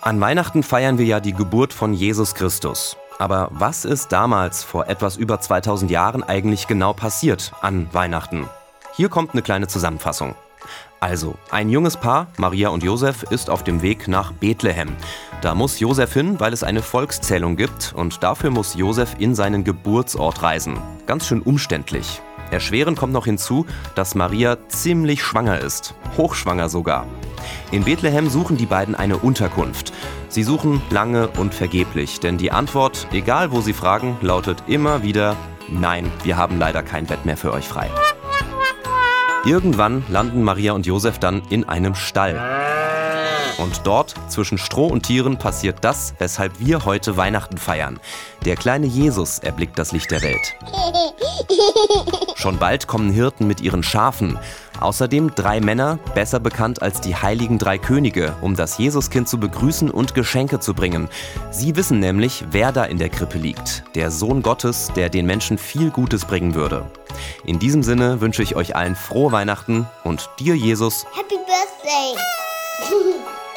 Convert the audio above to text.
An Weihnachten feiern wir ja die Geburt von Jesus Christus. Aber was ist damals vor etwas über 2000 Jahren eigentlich genau passiert an Weihnachten? Hier kommt eine kleine Zusammenfassung. Also, ein junges Paar, Maria und Josef, ist auf dem Weg nach Bethlehem. Da muss Josef hin, weil es eine Volkszählung gibt und dafür muss Josef in seinen Geburtsort reisen. Ganz schön umständlich. Erschwerend kommt noch hinzu, dass Maria ziemlich schwanger ist, hochschwanger sogar. In Bethlehem suchen die beiden eine Unterkunft. Sie suchen lange und vergeblich, denn die Antwort, egal wo sie fragen, lautet immer wieder Nein, wir haben leider kein Bett mehr für euch frei. Irgendwann landen Maria und Josef dann in einem Stall. Und dort, zwischen Stroh und Tieren, passiert das, weshalb wir heute Weihnachten feiern. Der kleine Jesus erblickt das Licht der Welt. Schon bald kommen Hirten mit ihren Schafen. Außerdem drei Männer, besser bekannt als die heiligen drei Könige, um das Jesuskind zu begrüßen und Geschenke zu bringen. Sie wissen nämlich, wer da in der Krippe liegt. Der Sohn Gottes, der den Menschen viel Gutes bringen würde. In diesem Sinne wünsche ich euch allen frohe Weihnachten und dir, Jesus, Happy Birthday!